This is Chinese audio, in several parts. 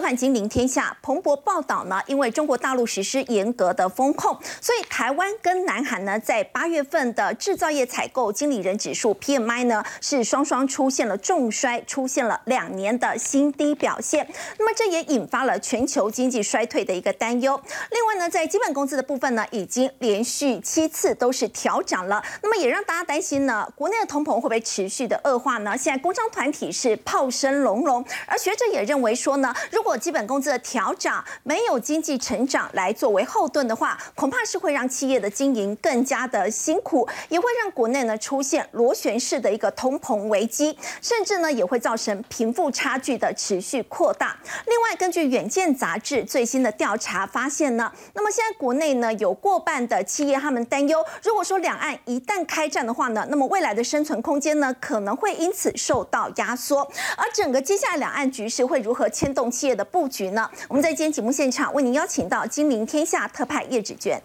收看《金陵天下》。彭博报道呢，因为中国大陆实施严格的风控，所以台湾跟南韩呢，在八月份的制造业采购经理人指数 PMI 呢，是双双出现了重衰，出现了两年的新低表现。那么这也引发了全球经济衰退的一个担忧。另外呢，在基本工资的部分呢，已经连续七次都是调涨了，那么也让大家担心呢，国内的通膨会不会持续的恶化呢？现在工商团体是炮声隆隆，而学者也认为说呢。如果基本工资的调涨没有经济成长来作为后盾的话，恐怕是会让企业的经营更加的辛苦，也会让国内呢出现螺旋式的一个通膨危机，甚至呢也会造成贫富差距的持续扩大。另外，根据《远见》杂志最新的调查发现呢，那么现在国内呢有过半的企业他们担忧，如果说两岸一旦开战的话呢，那么未来的生存空间呢可能会因此受到压缩，而整个接下来两岸局势会如何牵动？企的布局呢？我们在今天节目现场为您邀请到金陵天下特派叶芷娟，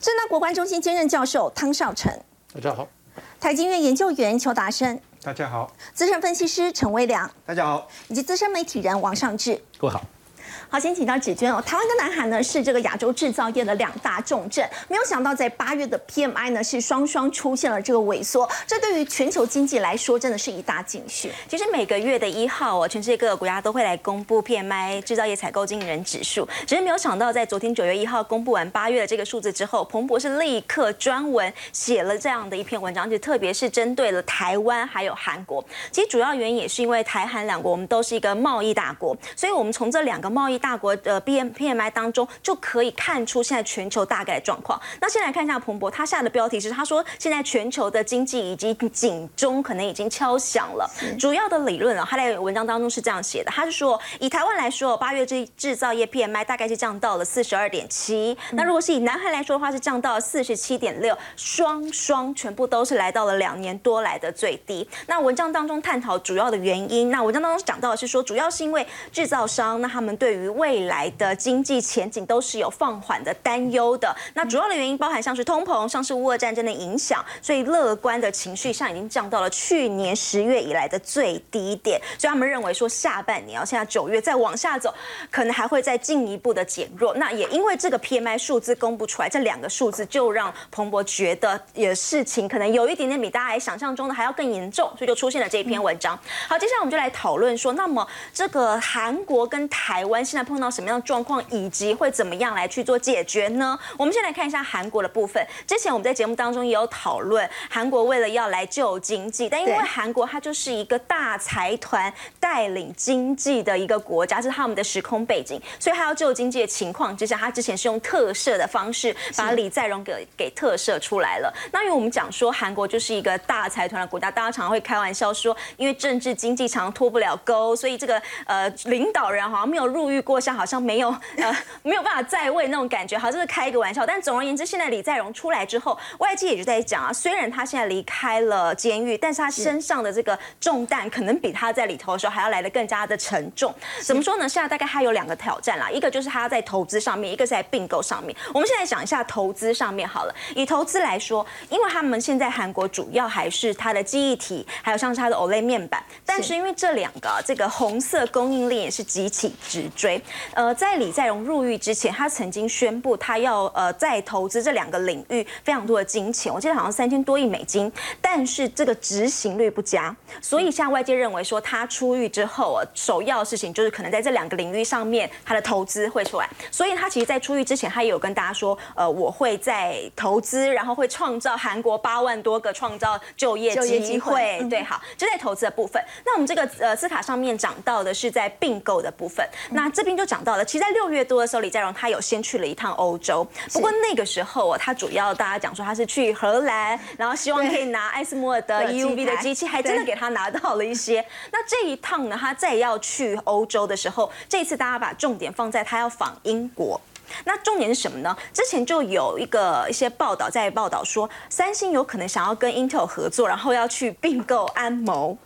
正大国关中心兼任教授汤少成，大家好；台经院研究员邱达生，大家好；资深分析师陈威良，大家好；以及资深媒体人王尚志，各位好。好，先请到芷娟哦。台湾跟南韩呢是这个亚洲制造业的两大重镇，没有想到在八月的 PMI 呢是双双出现了这个萎缩，这对于全球经济来说真的是一大警讯。其实每个月的一号哦，全世界各个国家都会来公布 PMI 制造业采购经理人指数，只是没有想到在昨天九月一号公布完八月的这个数字之后，彭博是立刻专文写了这样的一篇文章，而且特别是针对了台湾还有韩国。其实主要原因也是因为台韩两国我们都是一个贸易大国，所以我们从这两个贸易大国的 B M P M I 当中就可以看出现在全球大概的状况。那先来看一下彭博，他下的标题是他说现在全球的经济已经警钟可能已经敲响了。主要的理论啊，他在文章当中是这样写的，他是说以台湾来说，八月制制造业 P M I 大概是降到了四十二点七。那如果是以南韩来说的话，是降到四十七点六，双双全部都是来到了两年多来的最低。那文章当中探讨主要的原因，那文章当中讲到的是说，主要是因为制造商那他们对于未来的经济前景都是有放缓的担忧的。那主要的原因包含像是通膨、像是乌俄战争的影响，所以乐观的情绪上已经降到了去年十月以来的最低点。所以他们认为说下半年啊，现在九月再往下走，可能还会再进一步的减弱。那也因为这个 PMI 数字公布出来，这两个数字就让彭博觉得也事情可能有一点点比大家想象中的还要更严重，所以就出现了这一篇文章。好，接下来我们就来讨论说，那么这个韩国跟台湾现在碰到什么样的状况，以及会怎么样来去做解决呢？我们先来看一下韩国的部分。之前我们在节目当中也有讨论，韩国为了要来救经济，但因为韩国它就是一个大财团带领经济的一个国家，是他们的时空背景，所以他要救经济的情况之下，他之前是用特赦的方式把李在镕给给特赦出来了。那因为我们讲说韩国就是一个大财团的国家，大家常常会开玩笑说，因为政治经济常脱不了钩，所以这个呃领导人好像没有入狱过，像好像没有呃 没有办法在位那种感觉，好像是开一个玩笑。但总而言之，现在李在镕出来之后，外界也就在讲啊，虽然他现在离开了监狱，但是他身上的这个重担可能比他在里头的时候还要来的更加的沉重。怎么说呢？现在大概他有两个挑战啦，一个就是他在投资上面，一个是在并购上面。我们现在讲一下投资上面好了。以投资来说，因为他们现在韩国主要还是它的记忆体，还有像是它的 OLED 面板，但是因为这两个这个红色供应链也是极其直追。呃，在李在镕入狱之前，他曾经宣布他要呃再投资这两个领域非常多的金钱，我记得好像三千多亿美金，但是这个执行率不佳，所以现在外界认为说他出狱之后啊，首要的事情就是可能在这两个领域上面他的投资会出来，所以他其实在出狱之前，他也有跟大家说，呃，我会在投资，然后会创造韩国八万多个创造就业机会，对，好，就在投资的部分。那我们这个呃斯卡上面讲到的是在并购的部分，那这边就讲到了，其实在六月多的时候，李在镕他有先去了一趟欧洲，不过那个时候啊，他主要大家讲说他是去荷兰，然后希望可以拿艾斯摩尔 的 EUV 的机器，还真的给他拿到了一些。那这一趟呢，他再要去欧洲的时候，这一次大家把重点放在他要访英国。那重点是什么呢？之前就有一个一些报道在报道说，三星有可能想要跟 Intel 合作，然后要去并购安谋。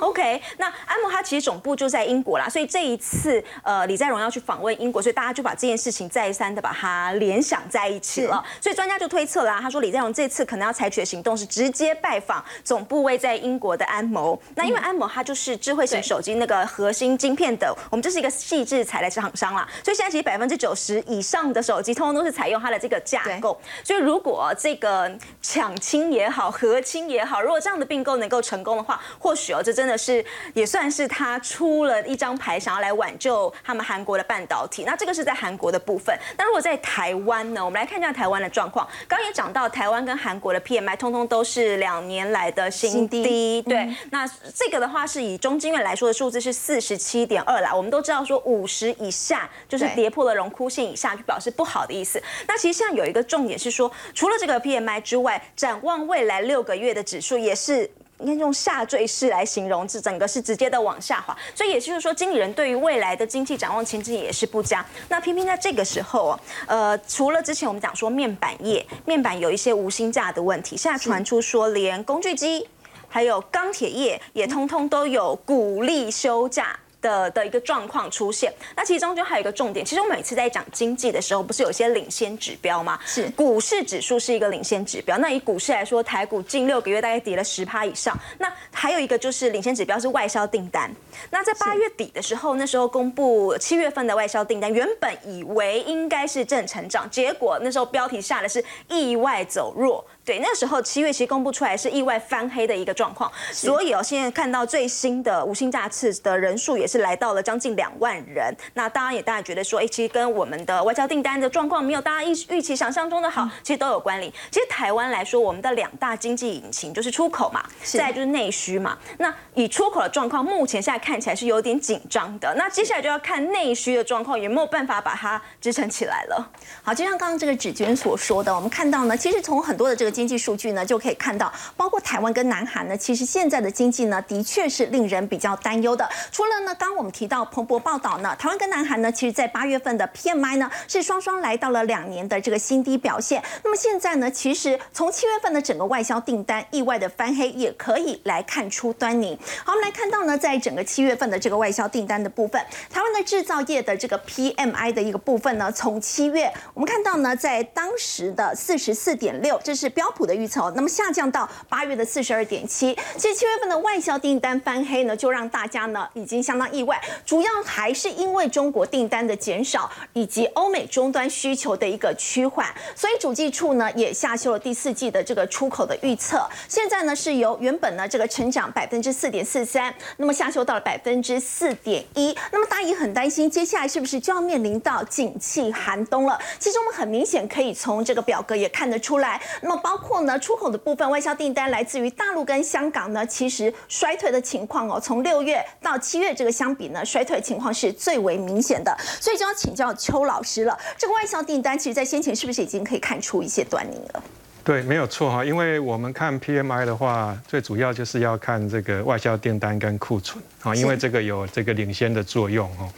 OK，那安谋它其实总部就在英国啦，所以这一次呃李在镕要去访问英国，所以大家就把这件事情再三的把它联想在一起了。所以专家就推测啦，他说李在镕这次可能要采取的行动是直接拜访总部位在英国的安谋。那因为安谋它就是智慧型手机那个核心晶片的，我们这是一个细致材料厂商啦，所以现在其实百分之九十以上的手机通通都是采用它的这个架构。所以如果这个抢亲也好，和亲也好，如果这样的并购能够成功的话，或许哦这真的。是也算是他出了一张牌，想要来挽救他们韩国的半导体。那这个是在韩国的部分。那如果在台湾呢？我们来看一下台湾的状况。刚刚也讲到，台湾跟韩国的 PMI 通通都是两年来的新低。对，那这个的话是以中金院来说的数字是四十七点二啦。我们都知道说五十以下就是跌破了荣枯线以下，就表示不好的意思。那其实现在有一个重点是说，除了这个 PMI 之外，展望未来六个月的指数也是。应该用下坠式来形容，这整个是直接的往下滑，所以也就是说，经理人对于未来的经济展望前景也是不佳。那偏偏在这个时候哦，呃，除了之前我们讲说面板业面板有一些无薪假的问题，现在传出说连工具机还有钢铁业也通通都有鼓励休假。的的一个状况出现，那其中就还有一个重点，其实我每次在讲经济的时候，不是有一些领先指标吗？是股市指数是一个领先指标。那以股市来说，台股近六个月大概跌了十趴以上。那还有一个就是领先指标是外销订单。那在八月底的时候，那时候公布七月份的外销订单，原本以为应该是正成长，结果那时候标题下的是意外走弱。对，那时候七月其实公布出来是意外翻黑的一个状况，所以哦，现在看到最新的无薪假次的人数也是来到了将近两万人。那大家也大家觉得说，哎，其实跟我们的外交订单的状况没有大家预预期想象中的好，其实都有关联。其实台湾来说，我们的两大经济引擎就是出口嘛，再就是内需嘛。那以出口的状况，目前现在看起来是有点紧张的。那接下来就要看内需的状况有没有办法把它支撑起来了。好，就像刚刚这个指娟所说的，我们看到呢，其实从很多的这个。经济数据呢，就可以看到，包括台湾跟南韩呢，其实现在的经济呢，的确是令人比较担忧的。除了呢，刚刚我们提到彭博报道呢，台湾跟南韩呢，其实在八月份的 PMI 呢，是双双来到了两年的这个新低表现。那么现在呢，其实从七月份的整个外销订单意外的翻黑，也可以来看出端倪。好，我们来看到呢，在整个七月份的这个外销订单的部分，台湾的制造业的这个 PMI 的一个部分呢，从七月我们看到呢，在当时的四十四点六，这是标。标普的预测，那么下降到八月的四十二点七。其实七月份的外销订单翻黑呢，就让大家呢已经相当意外。主要还是因为中国订单的减少，以及欧美终端需求的一个趋缓。所以主计处呢也下修了第四季的这个出口的预测。现在呢是由原本呢这个成长百分之四点四三，那么下修到了百分之四点一。那么大家也很担心，接下来是不是就要面临到景气寒冬了？其实我们很明显可以从这个表格也看得出来。那么包包括呢，出口的部分外销订单来自于大陆跟香港呢，其实衰退的情况哦，从六月到七月这个相比呢，衰退的情况是最为明显的，所以就要请教邱老师了。这个外销订单，其实在先前是不是已经可以看出一些端倪了？对，没有错哈，因为我们看 PMI 的话，最主要就是要看这个外销订单跟库存啊，因为这个有这个领先的作用哦。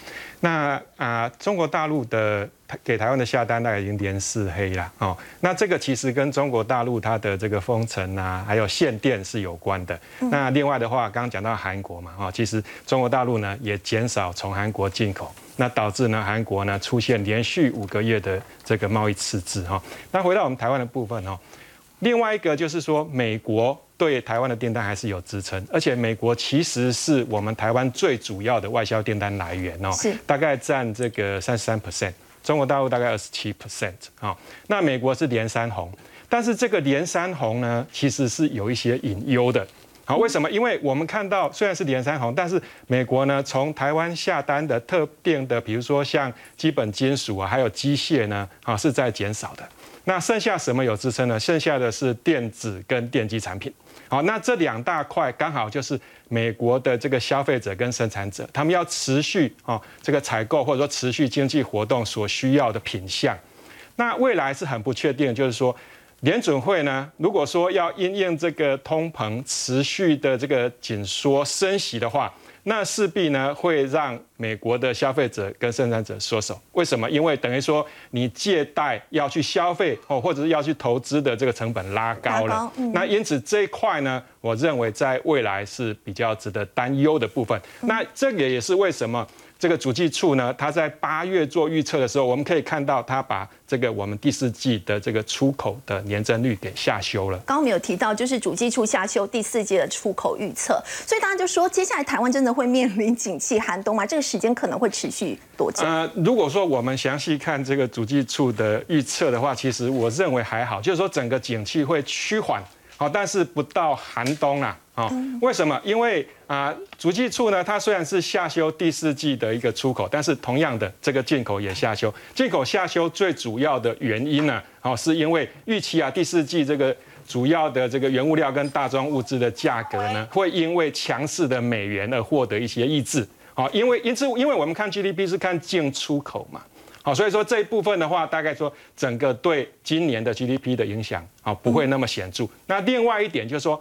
那啊，中国大陆的给台湾的下单大概已经连四黑了哦。那这个其实跟中国大陆它的这个封城啊，还有限电是有关的。那另外的话，刚刚讲到韩国嘛，哦，其实中国大陆呢也减少从韩国进口，那导致呢韩国呢出现连续五个月的这个贸易赤字哈。那回到我们台湾的部分哦，另外一个就是说美国。对台湾的订单还是有支撑，而且美国其实是我们台湾最主要的外销订单来源哦，是大概占这个三十三 percent，中国大陆大概二十七 percent 啊。那美国是连三红，但是这个连三红呢，其实是有一些隐忧的。好，为什么？因为我们看到虽然是连三红，但是美国呢从台湾下单的特定的，比如说像基本金属啊，还有机械呢，啊是在减少的。那剩下什么有支撑呢？剩下的是电子跟电机产品。好，那这两大块刚好就是美国的这个消费者跟生产者，他们要持续啊这个采购或者说持续经济活动所需要的品项。那未来是很不确定，就是说联准会呢，如果说要因应这个通膨持续的这个紧缩升息的话，那势必呢会让美国的消费者跟生产者缩手。为什么？因为等于说你借贷要去消费哦，或者是要去投资的这个成本拉高了。那因此这一块呢，我认为在未来是比较值得担忧的部分。那这个也是为什么。这个主计处呢，它在八月做预测的时候，我们可以看到它把这个我们第四季的这个出口的年增率给下修了。刚刚没有提到，就是主计处下修第四季的出口预测，所以大家就说，接下来台湾真的会面临景气寒冬吗？这个时间可能会持续多久？呃，如果说我们详细看这个主计处的预测的话，其实我认为还好，就是说整个景气会趋缓，好，但是不到寒冬啊。啊，为什么？因为啊，足迹处呢，它虽然是下修第四季的一个出口，但是同样的，这个进口也下修。进口下修最主要的原因呢，哦，是因为预期啊，第四季这个主要的这个原物料跟大宗物资的价格呢，会因为强势的美元而获得一些抑制。好，因为因此，因为我们看 GDP 是看进出口嘛，好，所以说这一部分的话，大概说整个对今年的 GDP 的影响啊，不会那么显著。那另外一点就是说。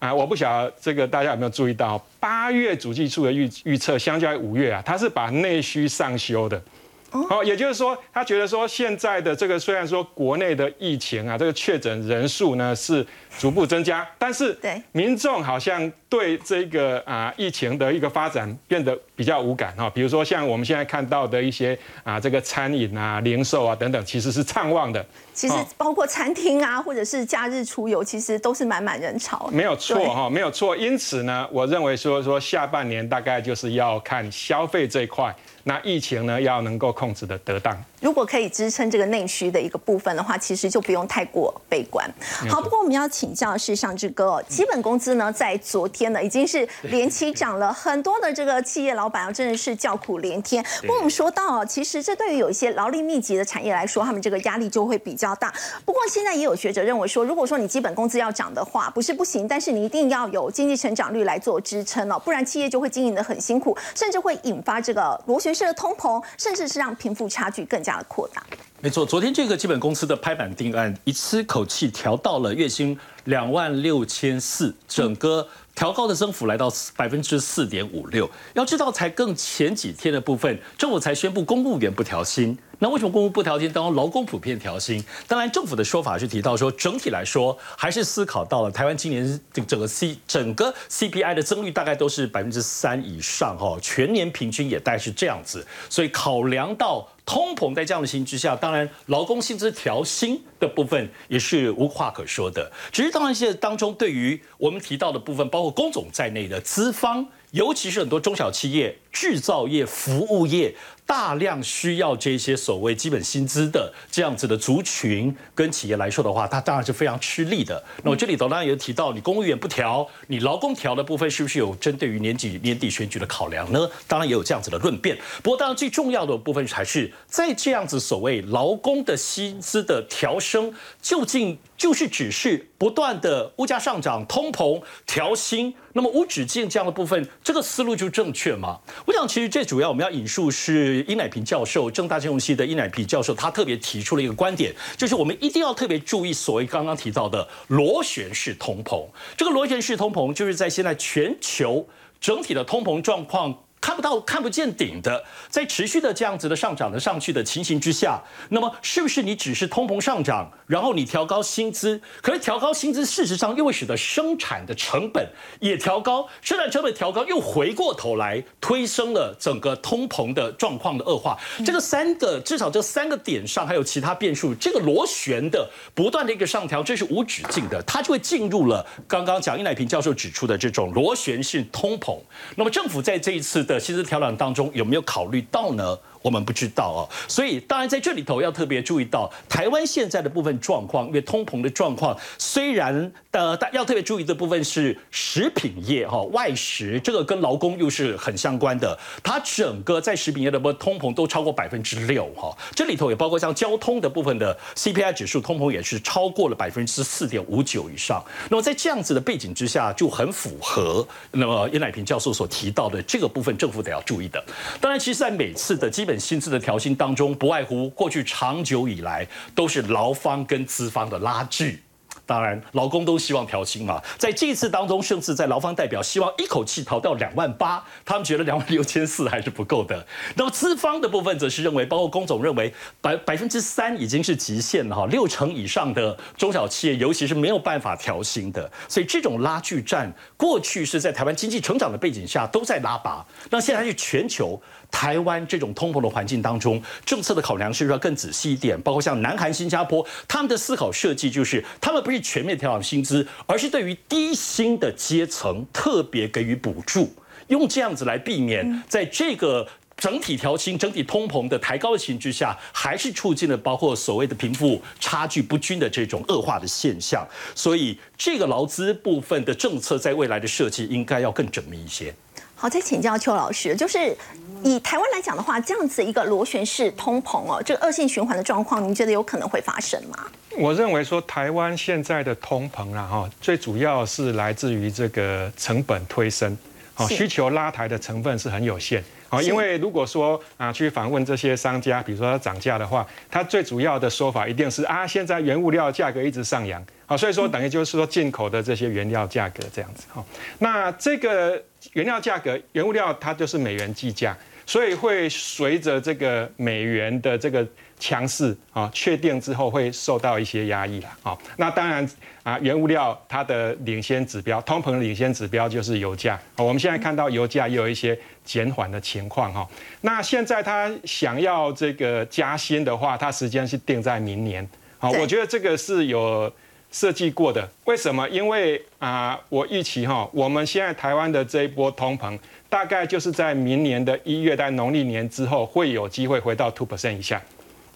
啊，我不晓得这个大家有没有注意到，八月主计处的预预测相较于五月啊，它是把内需上修的。好，也就是说，他觉得说现在的这个虽然说国内的疫情啊，这个确诊人数呢是逐步增加，但是民众好像对这个啊疫情的一个发展变得比较无感哈。比如说像我们现在看到的一些啊这个餐饮啊、零售啊等等，其实是畅旺的。其实包括餐厅啊，或者是假日出游，其实都是满满人潮。没有错哈，没有错。因此呢，我认为说说下半年大概就是要看消费这一块。那疫情呢，要能够控制的得当。如果可以支撑这个内需的一个部分的话，其实就不用太过悲观。好，不过我们要请教的是上志哥，基本工资呢，在昨天呢已经是连期涨了，很多的这个企业老板啊，真的是叫苦连天。不过我们说到，其实这对于有一些劳力密集的产业来说，他们这个压力就会比较大。不过现在也有学者认为说，如果说你基本工资要涨的话，不是不行，但是你一定要有经济成长率来做支撑哦，不然企业就会经营的很辛苦，甚至会引发这个螺旋式的通膨，甚至是让贫富差距更加。加扩大，没错。昨天这个基本公司的拍板定案，一次口气调到了月薪两万六千四，整个调高的增幅来到百分之四点五六。要知道，才更前几天的部分，政府才宣布公务员不调薪。那为什么公务不调薪？当中劳工普遍调薪。当然，政府的说法是提到说，整体来说还是思考到了台湾今年这整个 C 整个 CPI 的增率大概都是百分之三以上哈，全年平均也大概是这样子。所以考量到通膨在这样的情形之下，当然劳工薪资调薪的部分也是无话可说的。只是当然现在当中对于我们提到的部分，包括工总在内的资方，尤其是很多中小企业、制造业、服务业。大量需要这些所谓基本薪资的这样子的族群跟企业来说的话，它当然是非常吃力的。那我这里头当然也提到，你公务员不调，你劳工调的部分是不是有针对于年底年底选举的考量呢？当然也有这样子的论辩。不过当然最重要的部分还是在这样子所谓劳工的薪资的调升，究竟就是只是不断的物价上涨、通膨调薪，那么无止境这样的部分，这个思路就正确吗？我想其实最主要我们要引述是。殷乃平教授，正大金融系的殷乃平教授，他特别提出了一个观点，就是我们一定要特别注意所谓刚刚提到的螺旋式通膨。这个螺旋式通膨，就是在现在全球整体的通膨状况。看不到、看不见顶的，在持续的这样子的上涨的上去的情形之下，那么是不是你只是通膨上涨，然后你调高薪资？可是调高薪资，事实上又会使得生产的成本也调高，生产成本调高又回过头来推升了整个通膨的状况的恶化。这个三个至少这三个点上还有其他变数，这个螺旋的不断的一个上调，这是无止境的，它就会进入了刚刚蒋一乃平教授指出的这种螺旋性通膨。那么政府在这一次。的薪资调整当中有没有考虑到呢？我们不知道哦，所以当然在这里头要特别注意到台湾现在的部分状况，因为通膨的状况，虽然呃，但要特别注意的部分是食品业哈，外食这个跟劳工又是很相关的，它整个在食品业的部分通膨都超过百分之六哈，这里头也包括像交通的部分的 CPI 指数通膨也是超过了百分之四点五九以上，那么在这样子的背景之下，就很符合那么叶乃平教授所提到的这个部分，政府得要注意的。当然，其实在每次的基本薪资的调薪当中，不外乎过去长久以来都是劳方跟资方的拉锯。当然劳工都希望调薪嘛。在这一次当中，甚至在劳方代表希望一口气调到两万八，他们觉得两万六千四还是不够的。那么资方的部分则是认为，包括工总认为百百分之三已经是极限了哈，六成以上的中小企业尤其是没有办法调薪的。所以这种拉锯战过去是在台湾经济成长的背景下都在拉拔，那现在是全球。台湾这种通膨的环境当中，政策的考量是不是要更仔细一点？包括像南韩、新加坡，他们的思考设计就是，他们不是全面调整薪资，而是对于低薪的阶层特别给予补助，用这样子来避免在这个整体调薪、整体通膨的抬高的情况之下，还是促进了包括所谓的贫富差距不均的这种恶化的现象。所以，这个劳资部分的政策在未来的设计应该要更缜密一些。好，再请教邱老师，就是以台湾来讲的话，这样子一个螺旋式通膨哦，这个恶性循环的状况，您觉得有可能会发生吗？我认为说台湾现在的通膨啊，哈，最主要是来自于这个成本推升，好，需求拉抬的成分是很有限。好，因为如果说啊去访问这些商家，比如说涨价的话，它最主要的说法一定是啊，现在原物料价格一直上扬，好，所以说等于就是说进口的这些原料价格这样子哈。那这个原料价格，原物料它就是美元计价，所以会随着这个美元的这个。强势啊，确定之后会受到一些压抑了啊。那当然啊，原物料它的领先指标，通膨的领先指标就是油价。我们现在看到油价也有一些减缓的情况哈。那现在它想要这个加薪的话，它时间是定在明年。好，我觉得这个是有设计过的。为什么？因为啊，我预期哈，我们现在台湾的这一波通膨，大概就是在明年的一月，在农历年之后，会有机会回到 two percent 以下。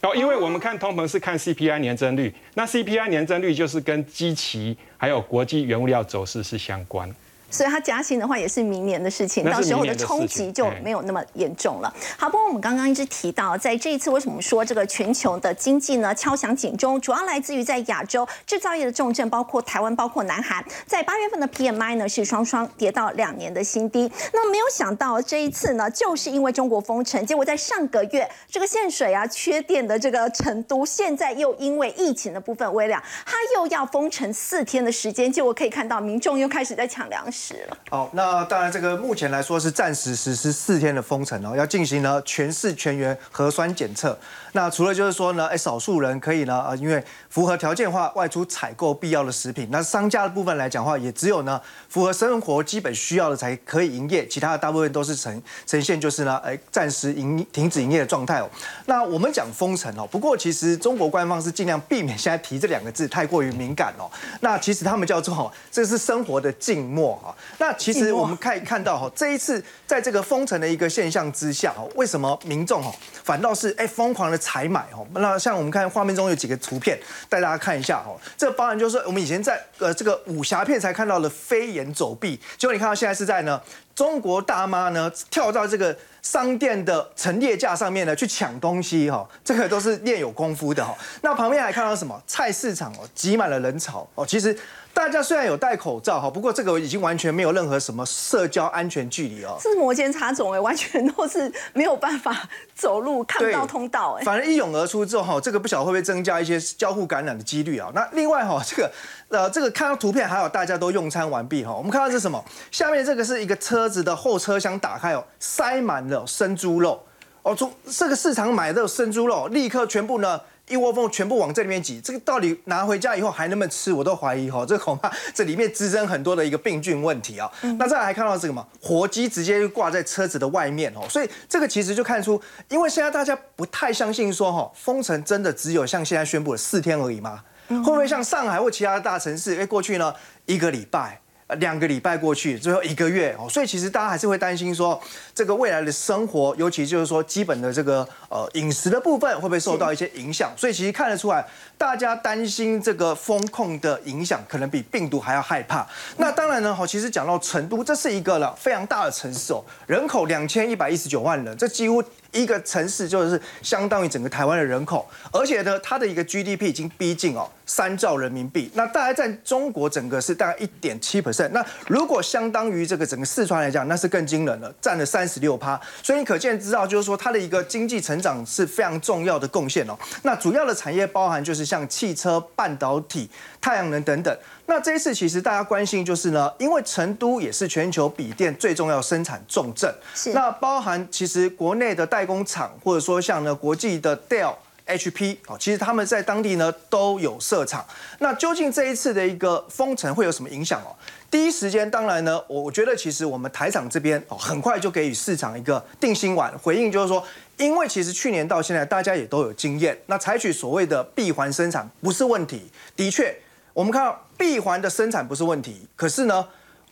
哦，因为我们看通膨是看 CPI 年增率，那 CPI 年增率就是跟基期还有国际原物料走势是相关。所以它加薪的话也是明年的事情，到时候的冲击就没有那么严重了。好，不过我们刚刚一直提到，在这一次为什么说这个全球的经济呢敲响警钟，主要来自于在亚洲制造业的重镇，包括台湾，包括南韩，在八月份的 PMI 呢是双双跌到两年的新低。那没有想到这一次呢，就是因为中国封城，结果在上个月这个限水啊、缺电的这个成都，现在又因为疫情的部分微量，它又要封城四天的时间，结果可以看到民众又开始在抢粮食。好，那当然，这个目前来说是暂时实施四天的封城哦，要进行呢全市全员核酸检测。那除了就是说呢，哎，少数人可以呢，呃，因为符合条件的话，外出采购必要的食品。那商家的部分来讲话，也只有呢符合生活基本需要的才可以营业，其他的大部分都是呈呈现就是呢，哎，暂时营停止营业的状态哦。那我们讲封城哦，不过其实中国官方是尽量避免现在提这两个字太过于敏感哦。那其实他们叫做这是生活的静默啊那其实我们可以看到哈，这一次在这个封城的一个现象之下哦，为什么民众哦反倒是哎疯狂的采买哦？那像我们看画面中有几个图片，带大家看一下哦。这当然就是我们以前在呃这个武侠片才看到的飞檐走壁，结果你看到现在是在呢中国大妈呢跳到这个商店的陈列架上面呢去抢东西哈，这个都是练有功夫的哈。那旁边还看到什么？菜市场哦挤满了人潮哦，其实。大家虽然有戴口罩哈，不过这个已经完全没有任何什么社交安全距离哦，是摩肩擦踵哎，完全都是没有办法走路，看不到通道哎。反而一涌而出之后哈，这个不晓得会不会增加一些交互感染的几率啊？那另外哈，这个呃，这个看到图片还有大家都用餐完毕哈，我们看到是什么？下面这个是一个车子的后车厢打开哦，塞满了生猪肉哦，从这个市场买的生猪肉，立刻全部呢。一窝蜂全部往这里面挤，这个到底拿回家以后还能不能吃，我都怀疑哈。这恐怕 这里面滋生很多的一个病菌问题啊。那再来还看到这个嘛，活鸡直接就挂在车子的外面哦，所以这个其实就看出，因为现在大家不太相信说哈，封城真的只有像现在宣布的四天而已吗？会不会像上海或其他的大城市，哎，过去呢一个礼拜？两个礼拜过去，最后一个月哦，所以其实大家还是会担心说，这个未来的生活，尤其就是说基本的这个呃饮食的部分，会不会受到一些影响？所以其实看得出来，大家担心这个风控的影响，可能比病毒还要害怕。那当然呢，哈，其实讲到成都，这是一个了非常大的城市哦，人口两千一百一十九万人，这几乎一个城市就是相当于整个台湾的人口，而且呢，它的一个 GDP 已经逼近哦三兆人民币，那大概在中国整个是大概一点七 percent，那如果相当于这个整个四川来讲，那是更惊人了，占了三十六趴，所以你可见知道就是说它的一个经济成长是非常重要的贡献哦。那主要的产业包含就是像汽车、半导体、太阳能等等。那这一次其实大家关心就是呢，因为成都也是全球笔电最重要生产重镇，是那包含其实国内的代工厂，或者说像呢国际的 Dell。HP 哦，其实他们在当地呢都有设厂。那究竟这一次的一个封城会有什么影响哦？第一时间，当然呢，我我觉得其实我们台厂这边哦，很快就给予市场一个定心丸回应，就是说，因为其实去年到现在大家也都有经验，那采取所谓的闭环生产不是问题。的确，我们看到闭环的生产不是问题，可是呢？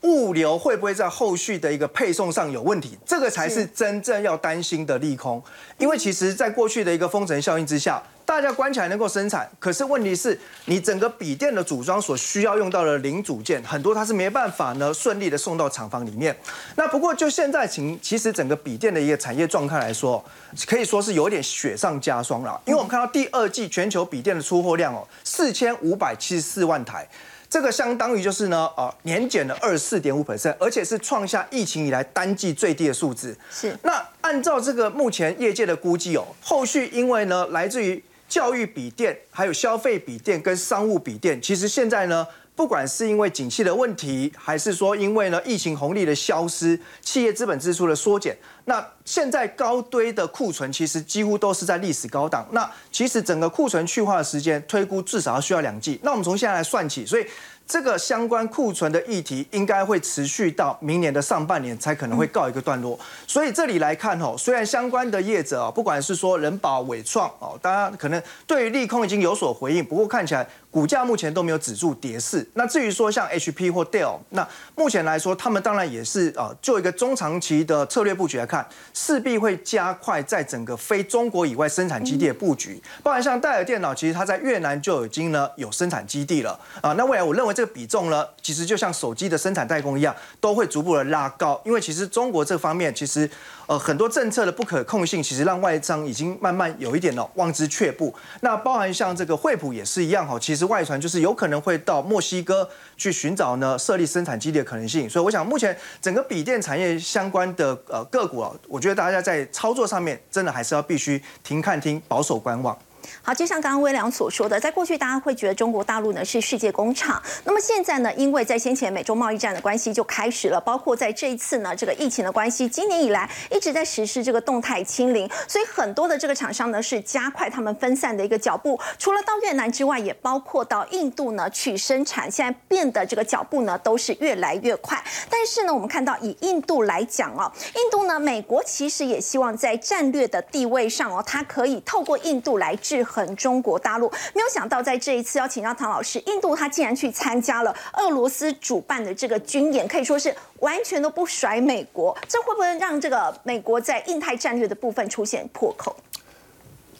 物流会不会在后续的一个配送上有问题？这个才是真正要担心的利空。因为其实，在过去的一个封城效应之下，大家关起来能够生产，可是问题是你整个笔电的组装所需要用到的零组件，很多它是没办法呢顺利的送到厂房里面。那不过就现在情，其实整个笔电的一个产业状态来说，可以说是有点雪上加霜了。因为我们看到第二季全球笔电的出货量哦，四千五百七十四万台。这个相当于就是呢，呃，年减了二十四点五 percent，而且是创下疫情以来单季最低的数字。是。那按照这个目前业界的估计哦，后续因为呢，来自于教育笔电、还有消费笔电跟商务笔电，其实现在呢。不管是因为景气的问题，还是说因为呢疫情红利的消失，企业资本支出的缩减，那现在高堆的库存其实几乎都是在历史高档。那其实整个库存去化的时间推估至少要需要两季。那我们从现在来算起，所以。这个相关库存的议题应该会持续到明年的上半年才可能会告一个段落。所以这里来看哦，虽然相关的业者啊，不管是说人保、伟创哦，大家可能对于利空已经有所回应，不过看起来股价目前都没有止住跌势。那至于说像 HP 或 Dell，那目前来说，他们当然也是啊，就一个中长期的策略布局来看，势必会加快在整个非中国以外生产基地的布局。包含像戴尔电脑，其实它在越南就已经呢有生产基地了啊。那未来我认为。这个比重呢，其实就像手机的生产代工一样，都会逐步的拉高。因为其实中国这方面，其实呃很多政策的不可控性，其实让外商已经慢慢有一点哦望之却步。那包含像这个惠普也是一样哈，其实外传就是有可能会到墨西哥去寻找呢设立生产基地的可能性。所以我想目前整个笔电产业相关的呃个股啊，我觉得大家在操作上面真的还是要必须停看听，保守观望。好，就像刚刚威良所说的，在过去大家会觉得中国大陆呢是世界工厂，那么现在呢，因为在先前美中贸易战的关系就开始了，包括在这一次呢这个疫情的关系，今年以来一直在实施这个动态清零，所以很多的这个厂商呢是加快他们分散的一个脚步，除了到越南之外，也包括到印度呢去生产，现在变得这个脚步呢都是越来越快。但是呢，我们看到以印度来讲哦，印度呢，美国其实也希望在战略的地位上哦，它可以透过印度来制。很中国大陆，没有想到在这一次要请教唐老师，印度他竟然去参加了俄罗斯主办的这个军演，可以说是完全都不甩美国，这会不会让这个美国在印太战略的部分出现破口？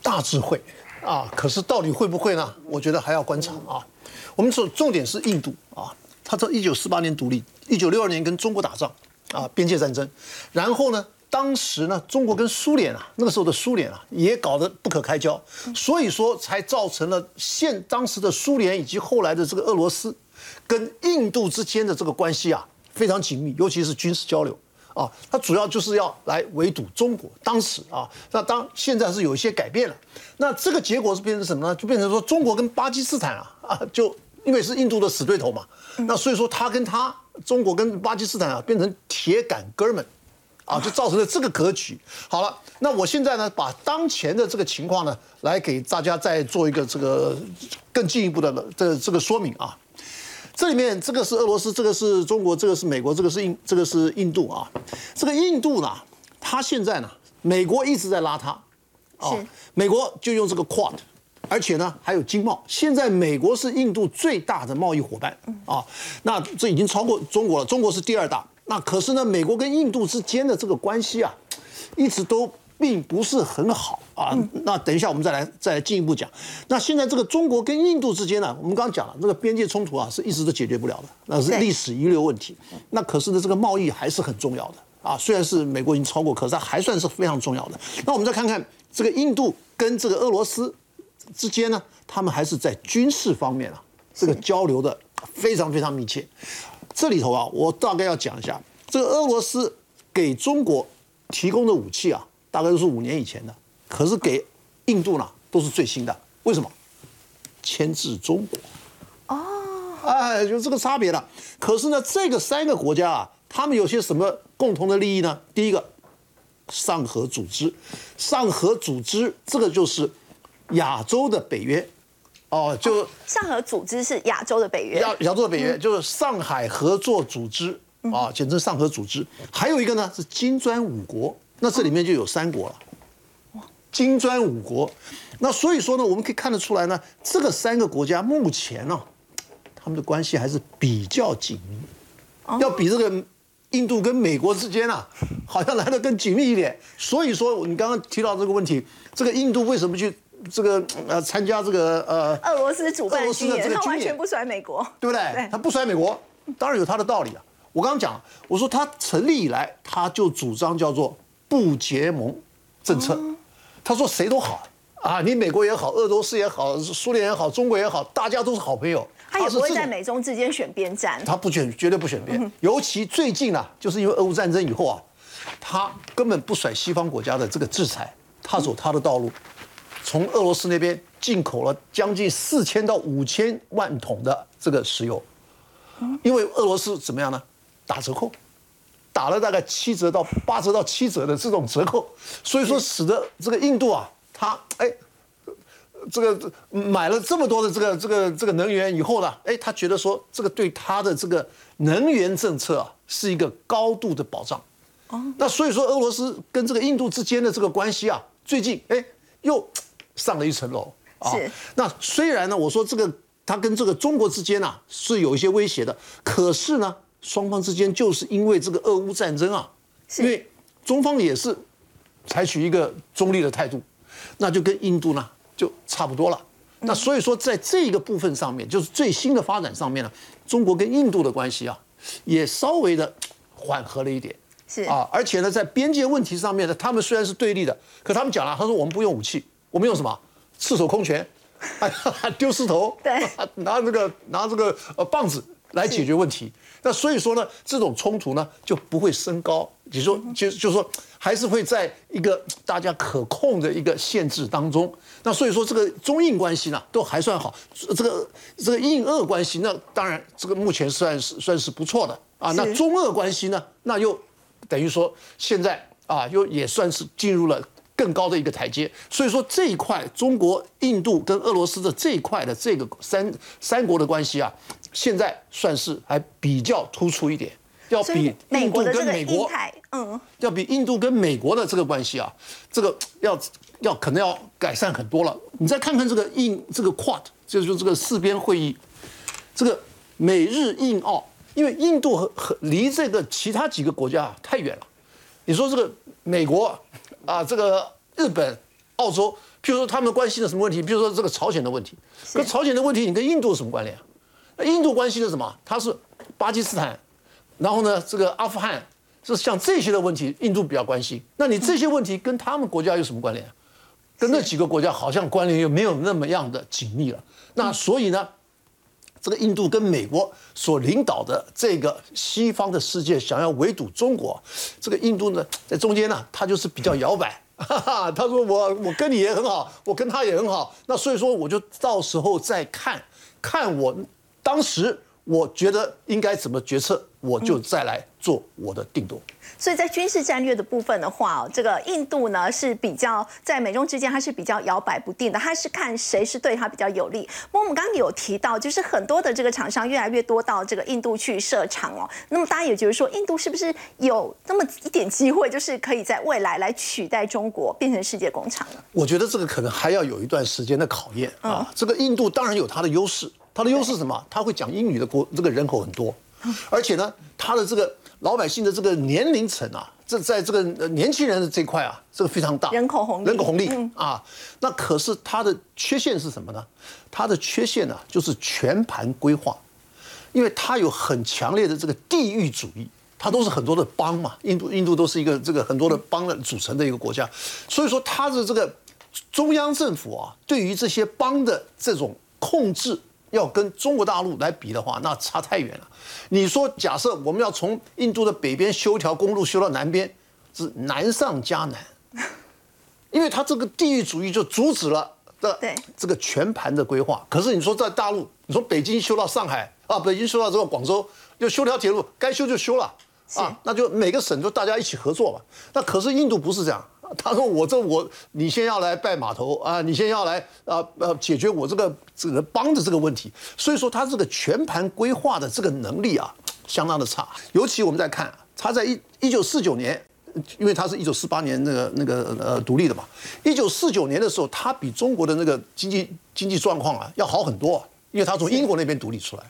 大智慧啊！可是到底会不会呢？我觉得还要观察啊。我们说重点是印度啊，他从一九四八年独立，一九六二年跟中国打仗啊，边界战争，然后呢？当时呢，中国跟苏联啊，那个时候的苏联啊，也搞得不可开交，所以说才造成了现当时的苏联以及后来的这个俄罗斯，跟印度之间的这个关系啊非常紧密，尤其是军事交流啊，它主要就是要来围堵中国。当时啊，那当现在是有一些改变了，那这个结果是变成什么呢？就变成说中国跟巴基斯坦啊啊，就因为是印度的死对头嘛，那所以说他跟他中国跟巴基斯坦啊变成铁杆哥们。啊，就造成了这个格局。好了，那我现在呢，把当前的这个情况呢，来给大家再做一个这个更进一步的这这个说明啊。这里面这个是俄罗斯，这个是中国，这个是美国，这个是印，这个是印度啊。这个印度呢，它现在呢，美国一直在拉它，啊，美国就用这个 Quad，而且呢还有经贸。现在美国是印度最大的贸易伙伴啊，那这已经超过中国了，中国是第二大。那可是呢，美国跟印度之间的这个关系啊，一直都并不是很好啊。那等一下我们再来再来进一步讲。那现在这个中国跟印度之间呢，我们刚刚讲了，这个边界冲突啊，是一直都解决不了的，那是历史遗留问题。那可是呢，这个贸易还是很重要的啊，虽然是美国已经超过，可是它还算是非常重要的。那我们再看看这个印度跟这个俄罗斯之间呢，他们还是在军事方面啊，这个交流的非常非常密切。这里头啊，我大概要讲一下，这个俄罗斯给中国提供的武器啊，大概都是五年以前的，可是给印度呢都是最新的。为什么？牵制中国。哦，哎，就这个差别了。可是呢，这个三个国家啊，他们有些什么共同的利益呢？第一个，上合组织，上合组织这个就是亚洲的北约。哦，就上合组织是亚洲的北约，亚亚洲的北约就是上海合作组织啊，简称上合组织。还有一个呢是金砖五国，那这里面就有三国了。金砖五国，那所以说呢，我们可以看得出来呢，这个三个国家目前呢，他们的关系还是比较紧密，要比这个印度跟美国之间啊，好像来的更紧密一点。所以说，你刚刚提到这个问题，这个印度为什么去这个呃参加这个呃俄罗斯主办军演，他完全不甩美国，对不对？他不甩美国，当然有他的道理啊。我刚刚讲，我说他成立以来，他就主张叫做不结盟政策。他说谁都好啊，你美国也好，俄罗斯也好，苏联也好，中国也好，大家都是好朋友。他也不会在美中之间选边站。他不选，绝对不选边。尤其最近啊，就是因为俄乌战争以后啊，他根本不甩西方国家的这个制裁，他走他的道路，从俄罗斯那边进口了将近四千到五千万桶的这个石油，因为俄罗斯怎么样呢？打折扣。打了大概七折到八折到七折的这种折扣，所以说使得这个印度啊，它哎，这个买了这么多的这个这个这个能源以后呢，哎，他觉得说这个对他的这个能源政策啊是一个高度的保障。哦，那所以说俄罗斯跟这个印度之间的这个关系啊，最近哎又上了一层楼啊。那虽然呢，我说这个他跟这个中国之间呢是有一些威胁的，可是呢。双方之间就是因为这个俄乌战争啊，因为中方也是采取一个中立的态度，那就跟印度呢就差不多了。那所以说在这个部分上面，就是最新的发展上面呢，中国跟印度的关系啊，也稍微的缓和了一点。是啊，而且呢，在边界问题上面呢，他们虽然是对立的，可他们讲了，他说我们不用武器，我们用什么？赤手空拳，丢石头，对，拿这个拿这个呃棒子来解决问题。那所以说呢，这种冲突呢就不会升高，就说就就是说还是会在一个大家可控的一个限制当中。那所以说这个中印关系呢都还算好，这个这个印俄关系那当然这个目前算是算是不错的啊。那中俄关系呢，那又等于说现在啊又也算是进入了更高的一个台阶。所以说这一块中国、印度跟俄罗斯的这一块的这个三三国的关系啊。现在算是还比较突出一点，要比印度跟美国，嗯，要比印度跟美国的这个关系啊，这个要要可能要改善很多了。你再看看这个印这个 QUAD，就是这个四边会议，这个美日印澳，因为印度和和离这个其他几个国家太远了。你说这个美国啊，这个日本、澳洲，譬如说他们关心的什么问题？比如说这个朝鲜的问题，跟朝鲜的问题，你跟印度有什么关联？那印度关系的什么？它是巴基斯坦，然后呢，这个阿富汗是像这些的问题，印度比较关心。那你这些问题跟他们国家有什么关联？跟那几个国家好像关联又没有那么样的紧密了。那所以呢，这个印度跟美国所领导的这个西方的世界想要围堵中国，这个印度呢在中间呢，他就是比较摇摆。哈哈他说我我跟你也很好，我跟他也很好。那所以说我就到时候再看看我。当时我觉得应该怎么决策，我就再来做我的定夺。所以在军事战略的部分的话，这个印度呢是比较在美中之间，它是比较摇摆不定的，它是看谁是对它比较有利。不过我们刚刚有提到，就是很多的这个厂商越来越多到这个印度去设厂哦。那么大家也觉得说，印度是不是有那么一点机会，就是可以在未来来取代中国，变成世界工厂呢？我觉得这个可能还要有一段时间的考验啊。这个印度当然有它的优势。它的优势是什么？它会讲英语的国，这个人口很多，而且呢，他的这个老百姓的这个年龄层啊，这在这个年轻人的这块啊，这个非常大，人口红利，人口红利啊。那可是它的缺陷是什么呢？它的缺陷呢，就是全盘规划，因为它有很强烈的这个地域主义它都是很多的邦嘛，印度印度都是一个这个很多的邦的组成的一个国家，所以说它的这个中央政府啊，对于这些邦的这种控制，要跟中国大陆来比的话，那差太远了。你说假设我们要从印度的北边修一条公路修到南边，是难上加难，因为它这个地域主义就阻止了的对这个全盘的规划。可是你说在大陆，你从北京修到上海啊，北京修到这个广州，就修条铁路，该修就修了啊，那就每个省就大家一起合作吧。那可是印度不是这样。他说：“我这我，你先要来拜码头啊，你先要来啊呃解决我这个这个帮的这个问题。所以说他这个全盘规划的这个能力啊，相当的差。尤其我们在看他在一一九四九年，因为他是一九四八年那个那个呃独立的嘛，一九四九年的时候，他比中国的那个经济经济状况啊要好很多、因为他从英国那边独立出来。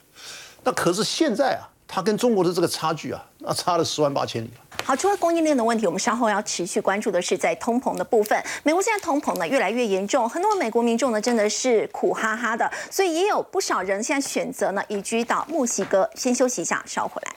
那可是现在啊，它跟中国的这个差距啊，那差了十万八千里。好，除了供应链的问题，我们稍后要持续关注的是在通膨的部分。美国现在通膨呢越来越严重，很多美国民众呢真的是苦哈哈的，所以也有不少人现在选择呢移居到墨西哥。先休息一下，稍回来。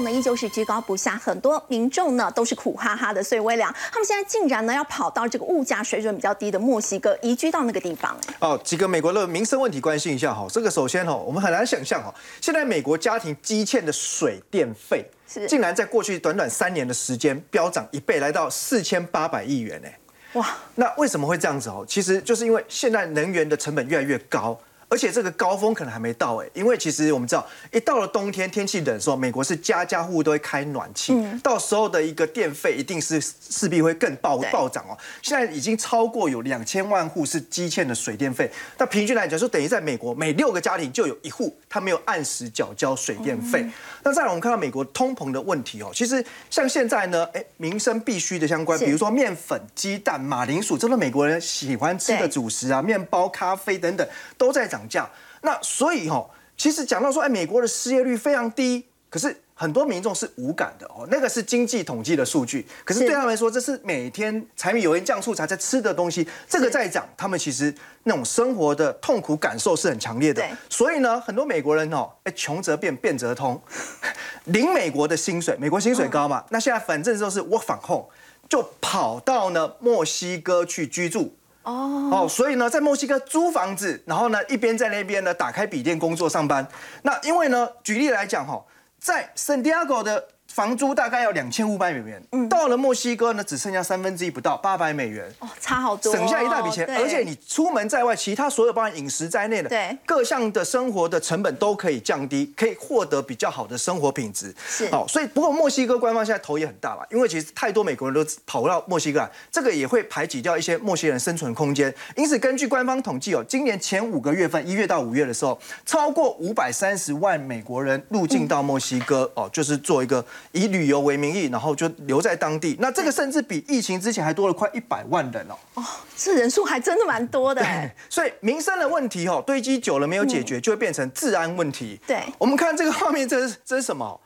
呢依旧是居高不下，很多民众呢都是苦哈哈的。所以微良他们现在竟然呢要跑到这个物价水准比较低的墨西哥移居到那个地方。哎，哦，几个美国的民生问题关心一下哈。这个首先哈，我们很难想象哈，现在美国家庭积欠的水电费，是竟然在过去短短三年的时间飙涨一倍，来到四千八百亿元哎。哇，那为什么会这样子哦？其实就是因为现在能源的成本越来越高。而且这个高峰可能还没到哎，因为其实我们知道，一到了冬天天气冷的时候，美国是家家户户都会开暖气，到时候的一个电费一定是势必会更暴暴涨哦。现在已经超过有两千万户是积欠的水电费，那平均来讲，说等于在美国每六个家庭就有一户他没有按时缴交水电费。那再来我们看到美国通膨的问题哦，其实像现在呢，哎，民生必须的相关，比如说面粉、鸡蛋、马铃薯，这都美国人喜欢吃的主食啊，面包、咖啡等等都在涨价。那所以哈，其实讲到说，哎，美国的失业率非常低，可是很多民众是无感的哦。那个是经济统计的数据，可是对他们来说，这是每天柴米油盐酱醋茶在吃的东西，这个在涨，他们其实那种生活的痛苦感受是很强烈的。所以呢，很多美国人哦，哎，穷则变，变则通，领美国的薪水，美国薪水高嘛，那现在反正就是 work from home，就跑到呢墨西哥去居住。哦，所以呢，在墨西哥租房子，然后呢，一边在那边呢打开笔电工作上班。那因为呢，举例来讲哈，在圣地亚哥的房租大概要两千五百美元，嗯，到了墨西哥呢，只剩下三分之一不到八百美元，哦，差好多，省下一大笔钱。而且你出门在外，其他所有包含饮食在内的，对各项的生活的成本都可以降低，可以获得比较好的生活品质。是，好，所以不过墨西哥官方现在头也很大吧，因为其实太多美国人都跑到墨西哥来，这个也会排挤掉一些墨西哥人生存空间。因此，根据官方统计哦，今年前五个月份，一月到五月的时候，超过五百三十万美国人入境到墨西哥，哦，就是做一个以旅游为名义，然后就留在当地。那这个甚至比疫情之前还多了快一百万人哦。哦，这人数还真的蛮多的。对，所以民生的问题哦，堆积久了没有解决，就会变成治安问题。对，我们看这个画面，这是这是什么？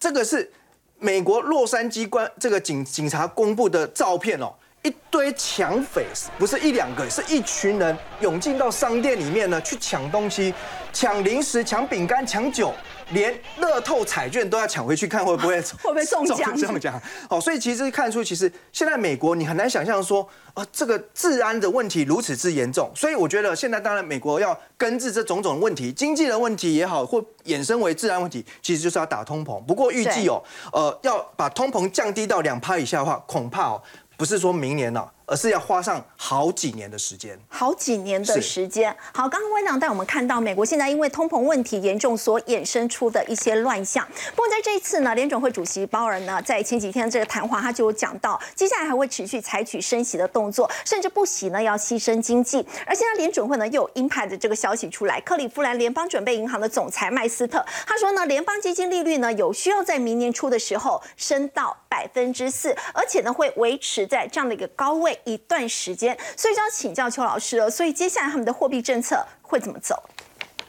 这个是美国洛杉矶关这个警警察公布的照片哦。一堆抢匪，不是一两个，是一群人涌进到商店里面呢，去抢东西、抢零食、抢饼干、抢酒，连乐透彩券都要抢回去看会不会 会不会中奖？中奖。好，所以其实看出，其实现在美国你很难想象说啊，这个治安的问题如此之严重。所以我觉得现在当然美国要根治这种种问题，经济的问题也好，或衍生为治安问题，其实就是要打通膨。不过预计哦，呃，要把通膨降低到两趴以下的话，恐怕哦。不是说明年了，而是要花上好几年的时间，好几年的时间。好，刚刚温长带我们看到，美国现在因为通膨问题严重所衍生出的一些乱象。不过在这一次呢，联准会主席鲍尔呢，在前几天这个谈话，他就有讲到，接下来还会持续采取升息的动作，甚至不息呢要牺牲经济。而现在联准会呢又有鹰派的这个消息出来，克利夫兰联邦准备银行的总裁麦斯特他说呢，联邦基金利率呢有需要在明年初的时候升到百分之四，而且呢会维持在这样的一个高位一段时间。所以就要请教邱老师了。所以接下来他们的货币政策会怎么走？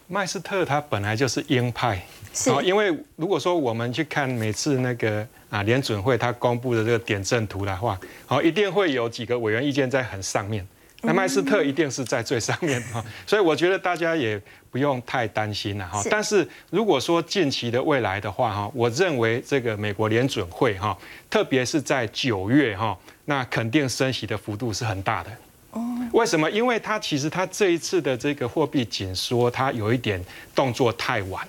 麦斯特他本来就是鹰派，因为如果说我们去看每次那个啊联准会他公布的这个点阵图的话，好，一定会有几个委员意见在很上面，那麦斯特一定是在最上面啊，所以我觉得大家也不用太担心了哈。但是如果说近期的未来的话哈，我认为这个美国联准会哈，特别是在九月哈，那肯定升息的幅度是很大的。为什么？因为它其实它这一次的这个货币紧缩，它有一点动作太晚。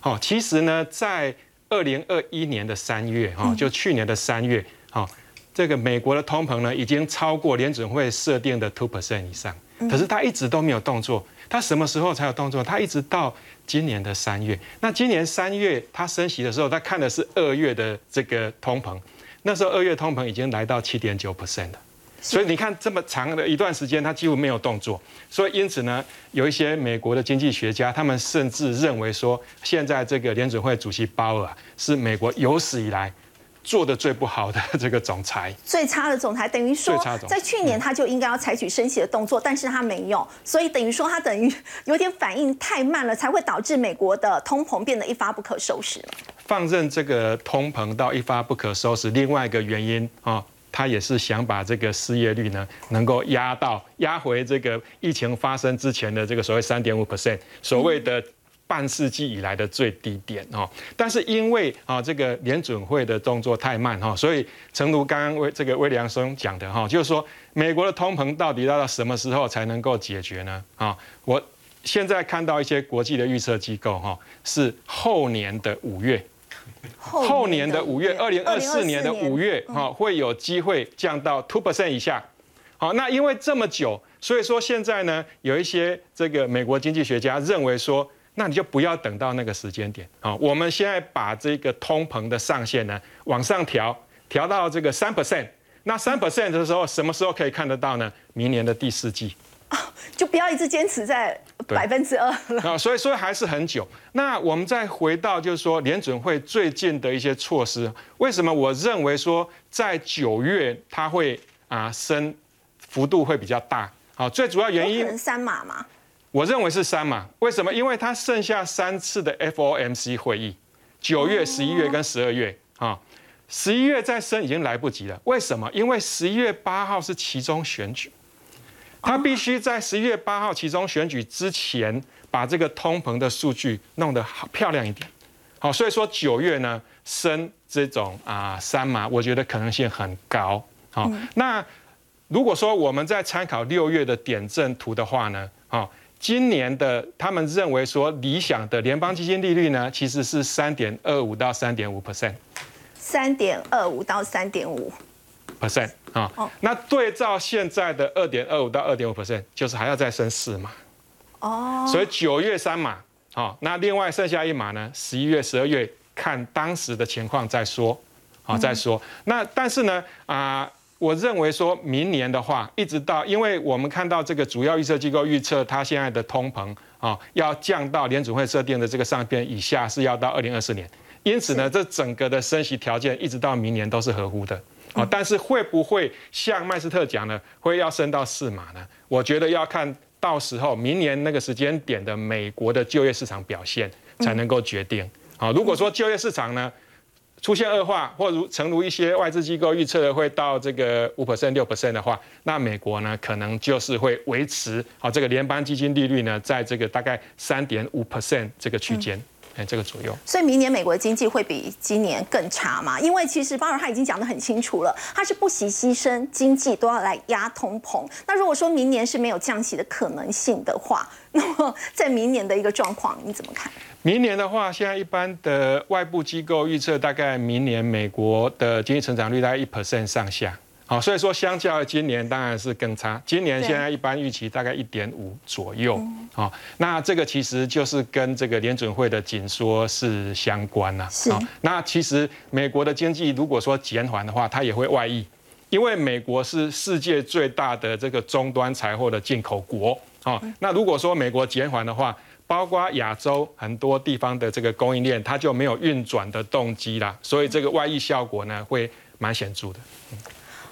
好，其实呢，在二零二一年的三月，哈，就去年的三月，哈，这个美国的通膨呢，已经超过联准会设定的 two percent 以上，可是他一直都没有动作。他什么时候才有动作？他一直到今年的三月。那今年三月他升息的时候，他看的是二月的这个通膨，那时候二月通膨已经来到七点九 percent 了。所以你看这么长的一段时间，他几乎没有动作。所以因此呢，有一些美国的经济学家，他们甚至认为说，现在这个联准会主席鲍尔啊，是美国有史以来做的最不好的这个总裁。最差的总裁等于说在去年他就应该要采取升息的动作，但是他没有，所以等于说他等于有点反应太慢了，才会导致美国的通膨变得一发不可收拾了。放任这个通膨到一发不可收拾，另外一个原因啊。他也是想把这个失业率呢，能够压到压回这个疫情发生之前的这个所谓三点五 percent，所谓的半世纪以来的最低点哦。但是因为啊这个联准会的动作太慢哈，所以诚如刚刚威这个威廉松讲的哈，就是说美国的通膨到底要到什么时候才能够解决呢？啊，我现在看到一些国际的预测机构哈，是后年的五月。后年的五月，二零二四年的五月，哈，会有机会降到 two percent 以下。好，那因为这么久，所以说现在呢，有一些这个美国经济学家认为说，那你就不要等到那个时间点啊，我们现在把这个通膨的上限呢往上调，调到这个三 percent。那三 percent 的时候，什么时候可以看得到呢？明年的第四季。就不要一直坚持在百分之二了啊，所以说还是很久。那我们再回到就是说联准会最近的一些措施，为什么我认为说在九月它会啊升幅度会比较大？好，最主要原因三码嘛，我认为是三码。为什么？因为它剩下三次的 FOMC 会议，九月、十一月跟十二月啊，十一月再升已经来不及了。为什么？因为十一月八号是其中选举。他必须在十一月八号其中选举之前，把这个通膨的数据弄得好漂亮一点。好，所以说九月呢升这种啊三码，我觉得可能性很高。好，那如果说我们在参考六月的点阵图的话呢，好，今年的他们认为说理想的联邦基金利率呢，其实是三点二五到三点五 percent。三点二五到三点五。percent 啊，那对照现在的二点二五到二点五 percent，就是还要再升四码。哦，所以九月三码，好，那另外剩下一码呢？十一月、十二月看当时的情况再说，好再说。那但是呢，啊，我认为说明年的话，一直到，因为我们看到这个主要预测机构预测，它现在的通膨啊，要降到联储会设定的这个上限以下，是要到二零二四年。因此呢，这整个的升息条件一直到明年都是合乎的。啊，但是会不会像麦斯特讲呢，会要升到四码呢？我觉得要看到时候明年那个时间点的美国的就业市场表现才能够决定。好，如果说就业市场呢出现恶化，或如诚如一些外资机构预测的会到这个五 percent 六 percent 的话，那美国呢可能就是会维持好这个联邦基金利率呢在这个大概三点五 percent 这个区间。哎，这个左右，所以明年美国的经济会比今年更差嘛？因为其实鲍尔他已经讲得很清楚了，他是不惜牺牲经济都要来压通膨。那如果说明年是没有降息的可能性的话，那么在明年的一个状况你怎么看？明年的话，现在一般的外部机构预测，大概明年美国的经济成长率大概一 percent 上下。好，所以说相较今年当然是更差。今年现在一般预期大概一点五左右。好，那这个其实就是跟这个联准会的紧缩是相关呐。是。那其实美国的经济如果说减缓的话，它也会外溢，因为美国是世界最大的这个终端财货的进口国。好，那如果说美国减缓的话，包括亚洲很多地方的这个供应链，它就没有运转的动机啦。所以这个外溢效果呢，会蛮显著的。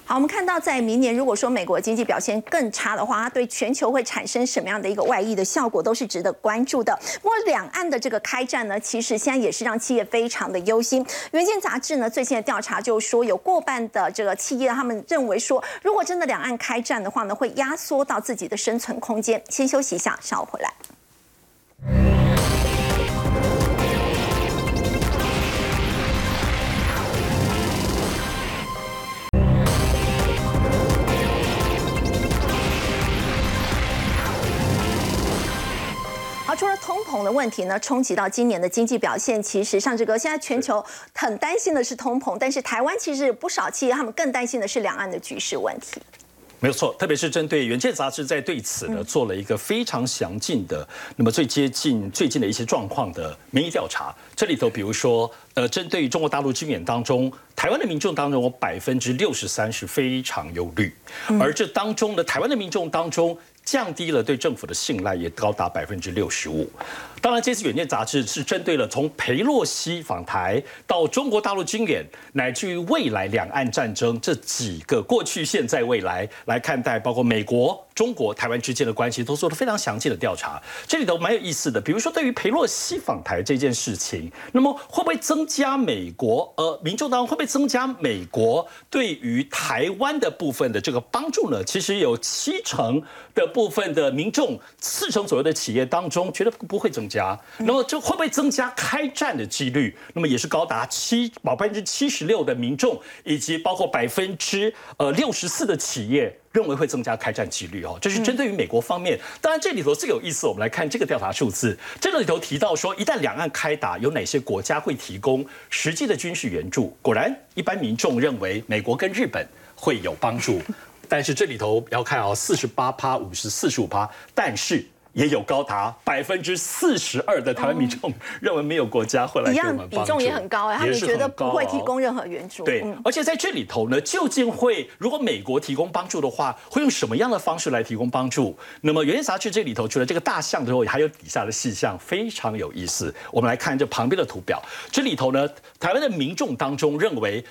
好，我们看到在明年，如果说美国经济表现更差的话，它对全球会产生什么样的一个外溢的效果，都是值得关注的。不过，两岸的这个开战呢，其实现在也是让企业非常的忧心。原件杂志呢最新的调查就是说，有过半的这个企业他们认为说，如果真的两岸开战的话呢，会压缩到自己的生存空间。先休息一下，稍后回来。膨的问题呢，冲击到今年的经济表现，其实尚志哥现在全球很担心的是通膨，但是台湾其实不少企业他们更担心的是两岸的局势问题。没有错，特别是针对《原件》杂志在对此呢做了一个非常详尽的，那么最接近最近的一些状况的民意调查。这里头，比如说，呃，针对中国大陆军演当中，台湾的民众当中有百分之六十三是非常忧虑，而这当中呢，台湾的民众当中。降低了对政府的信赖，也高达百分之六十五。当然，这次《远见》杂志是针对了从裴洛西访台到中国大陆军演，乃至于未来两岸战争这几个过去、现在、未来来看待，包括美国、中国、台湾之间的关系，都做了非常详细的调查。这里头蛮有意思的，比如说对于裴洛西访台这件事情，那么会不会增加美国呃民众当中会不会增加美国对于台湾的部分的这个帮助呢？其实有七成的部分的民众，四成左右的企业当中，觉得不会增加。那么这会不会增加开战的几率？那么也是高达七百分之七十六的民众，以及包括百分之呃六十四的企业认为会增加开战几率哦。这是针对于美国方面。当然这里头最有意思，我们来看这个调查数字。这个里头提到说，一旦两岸开打，有哪些国家会提供实际的军事援助？果然，一般民众认为美国跟日本会有帮助，但是这里头要看哦，四十八趴、五十四十五趴，但是。也有高达百分之四十二的台湾民众认为没有国家会来给我们帮助，比重也很高哎，他们觉得不会提供任何援助。对，而且在这里头呢，究竟会如果美国提供帮助的话，会用什么样的方式来提供帮助？那么《原杂志》这里头除了这个大象之后，还有底下的细项非常有意思。我们来看这旁边的图表，这里头呢，台湾的民众当中认为。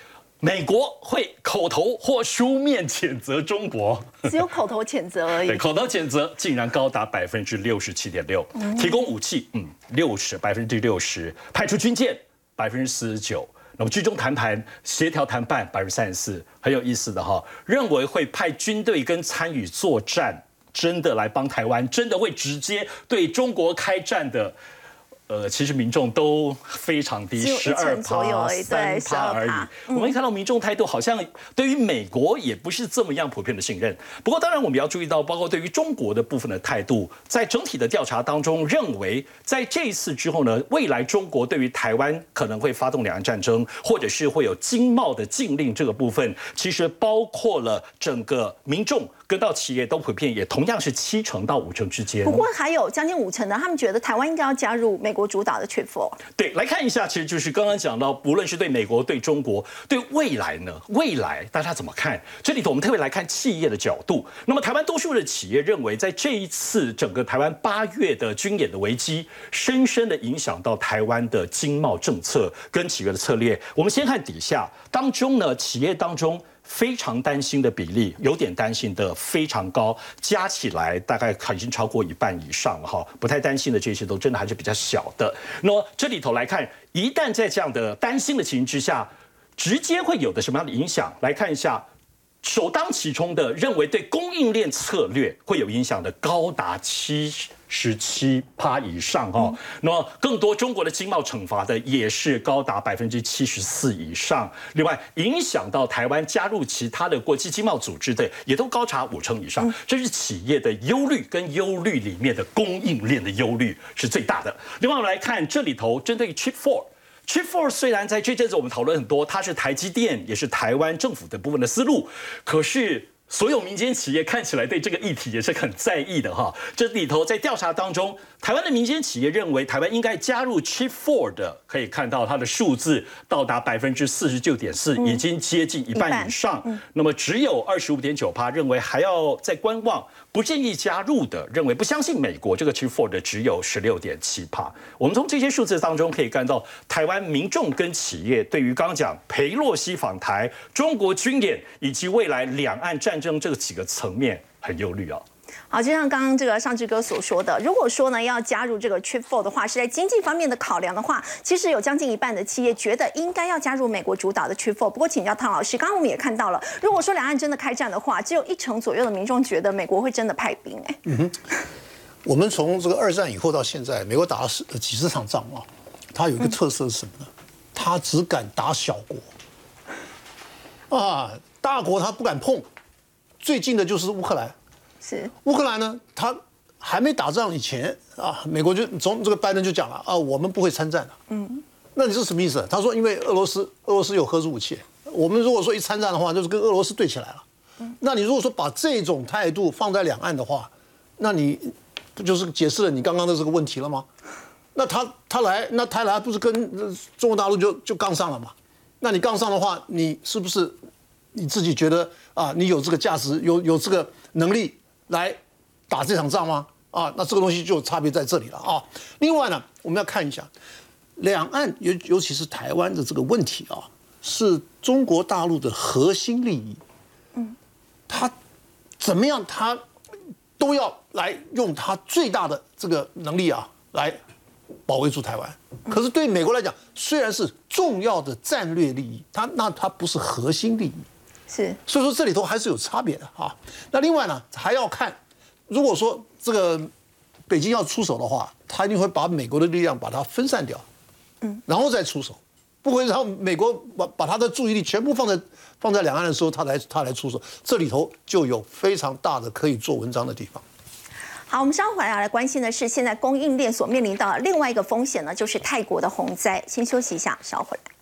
美国会口头或书面谴责中国，只有口头谴责而已。对，口头谴责竟然高达百分之六十七点六，提供武器，嗯，六十百分之六十，派出军舰百分之四十九，那么居中谈判、协调谈判百分之三十四，很有意思的哈。认为会派军队跟参与作战，真的来帮台湾，真的会直接对中国开战的。呃，其实民众都非常低，十二趴、三趴而已。我们看到民众态度好像对于美国也不是这么样普遍的信任。不过，当然我们要注意到，包括对于中国的部分的态度，在整体的调查当中，认为在这一次之后呢，未来中国对于台湾可能会发动两岸战争，或者是会有经贸的禁令这个部分，其实包括了整个民众。跟到企业都普遍也同样是七成到五成之间。不过还有将近五成的，他们觉得台湾应该要加入美国主导的 t r i p 对，来看一下，其实就是刚刚讲到，不论是对美国、对中国、对未来呢，未来大家怎么看？这里头我们特别来看企业的角度。那么台湾多数的企业认为，在这一次整个台湾八月的军演的危机，深深的影响到台湾的经贸政策跟企业的策略。我们先看底下当中呢，企业当中。非常担心的比例，有点担心的非常高，加起来大概已经超过一半以上了哈。不太担心的这些都真的还是比较小的。那么这里头来看，一旦在这样的担心的情形之下，直接会有的什么样的影响？来看一下，首当其冲的认为对供应链策略会有影响的，高达七。十七趴以上哈，那么更多中国的经贸惩罚的也是高达百分之七十四以上。另外，影响到台湾加入其他的国际经贸组织的，也都高达五成以上。这是企业的忧虑跟忧虑里面的供应链的忧虑是最大的。另外，我们来看这里头针对 Chip FOR Four，Chip Four 虽然在这阵子我们讨论很多，它是台积电也是台湾政府的部分的思路，可是。所有民间企业看起来对这个议题也是很在意的哈。这里头在调查当中，台湾的民间企业认为台湾应该加入 Chip Four 的，可以看到它的数字到达百分之四十九点四，已经接近一半以上。那么只有二十五点九趴认为还要再观望，不建议加入的，认为不相信美国这个 Chip Four 的只有十六点七帕。我们从这些数字当中可以看到，台湾民众跟企业对于刚刚讲裴洛西访台、中国军演以及未来两岸战。争这几个层面很忧虑啊。好，就像刚刚这个上志哥所说的，如果说呢要加入这个 Trip Four 的话，是在经济方面的考量的话，其实有将近一半的企业觉得应该要加入美国主导的 Trip Four。不过请教汤老师，刚刚我们也看到了，如果说两岸真的开战的话，只有一成左右的民众觉得美国会真的派兵。哎，嗯哼，我们从这个二战以后到现在，美国打了十几十场仗啊，它有一个特色是什么呢？它只敢打小国，啊，大国它不敢碰。最近的就是乌克兰，是乌克兰呢？他还没打仗以前啊，美国就从这个拜登就讲了啊，我们不会参战的。嗯，那你是什么意思？他说，因为俄罗斯，俄罗斯有核子武器，我们如果说一参战的话，就是跟俄罗斯对起来了。嗯，那你如果说把这种态度放在两岸的话，那你不就是解释了你刚刚的这个问题了吗？那他他来，那他来不是跟中国大陆就就杠上了吗？那你杠上的话，你是不是你自己觉得？啊，你有这个价值，有有这个能力来打这场仗吗？啊，那这个东西就差别在这里了啊。另外呢，我们要看一下两岸尤尤其是台湾的这个问题啊，是中国大陆的核心利益。嗯，他怎么样，他都要来用他最大的这个能力啊，来保卫住台湾。可是对美国来讲，虽然是重要的战略利益，它那它不是核心利益。是，所以说这里头还是有差别的啊。那另外呢，还要看，如果说这个北京要出手的话，他一定会把美国的力量把它分散掉，嗯，然后再出手，不会让美国把把他的注意力全部放在放在两岸的时候，他来他来出手，这里头就有非常大的可以做文章的地方。好，我们稍后回来来关心的是，现在供应链所面临到另外一个风险呢，就是泰国的洪灾。先休息一下，稍后回来。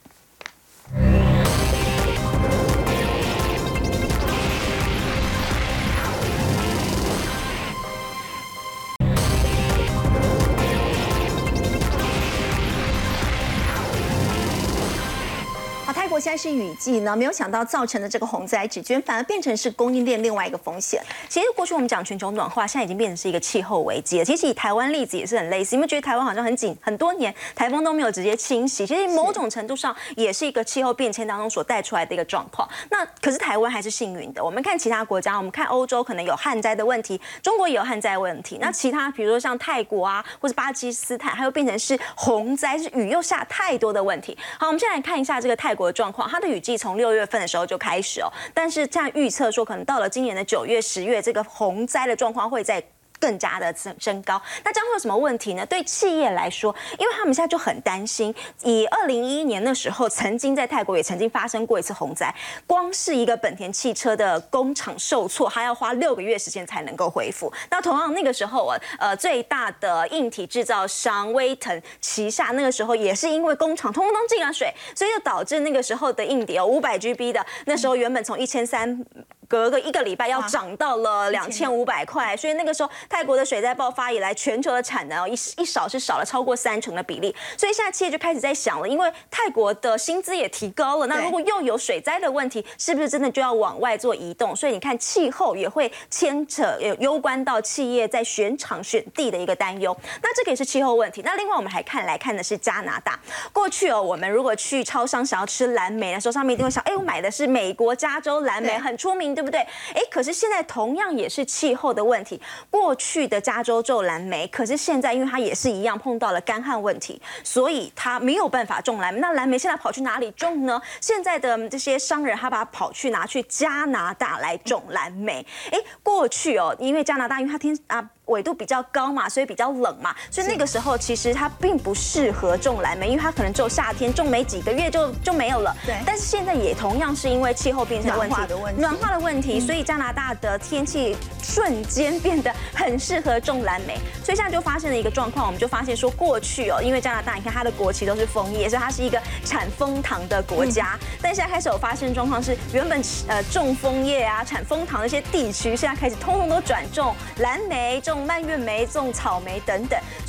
但是雨季呢，没有想到造成的这个洪灾，只捐反而变成是供应链另外一个风险。其实过去我们讲全球暖化，现在已经变成是一个气候危机了。其实以台湾例子也是很类似，你们觉得台湾好像很紧，很多年台风都没有直接侵袭，其实某种程度上也是一个气候变迁当中所带出来的一个状况。那可是台湾还是幸运的。我们看其他国家，我们看欧洲可能有旱灾的问题，中国也有旱灾问题。那其他比如说像泰国啊，或是巴基斯坦，还有变成是洪灾，是雨又下太多的问题。好，我们先来看一下这个泰国的状况，它的雨季从六月份的时候就开始哦，但是这样预测说，可能到了今年的九月、十月，这个洪灾的状况会在。更加的增增高，那将会有什么问题呢？对企业来说，因为他们现在就很担心。以二零一一年的时候，曾经在泰国也曾经发生过一次洪灾，光是一个本田汽车的工厂受挫，还要花六个月时间才能够恢复。那同样那个时候啊，呃，最大的硬体制造商威腾旗下那个时候也是因为工厂通通进了水，所以就导致那个时候的硬碟哦，五百 GB 的那时候原本从一千三。隔个一个礼拜要涨到了两千五百块，所以那个时候泰国的水灾爆发以来，全球的产能哦一一少是少了超过三成的比例，所以现在企业就开始在想了，因为泰国的薪资也提高了，那如果又有水灾的问题，是不是真的就要往外做移动？所以你看气候也会牵扯有攸关到企业在选厂选地的一个担忧，那这个也是气候问题。那另外我们还看来看的是加拿大，过去哦我们如果去超商想要吃蓝莓的时候，上面一定会想，哎我买的是美国加州蓝莓，很出名。对不对？哎，可是现在同样也是气候的问题。过去的加州种蓝莓，可是现在因为它也是一样碰到了干旱问题，所以它没有办法种蓝莓。那蓝莓现在跑去哪里种呢？现在的这些商人他把它跑去拿去加拿大来种蓝莓。哎，过去哦，因为加拿大因为它天啊。纬度比较高嘛，所以比较冷嘛，所以那个时候其实它并不适合种蓝莓，因为它可能只有夏天种没几个月就就没有了。对但是现在也同样是因为气候变迁问题、暖化的问题暖化的问题，所以加拿大的天气瞬间变得很适合种蓝莓。所以现在就发生了一个状况，我们就发现说，过去哦，因为加拿大你看它的国旗都是枫叶，所以它是一个产枫糖的国家。但现在开始有发生状况是，原本呃种枫叶啊、产枫糖的一些地区，现在开始通通都转种蓝莓、种蔓越莓、种草莓等等。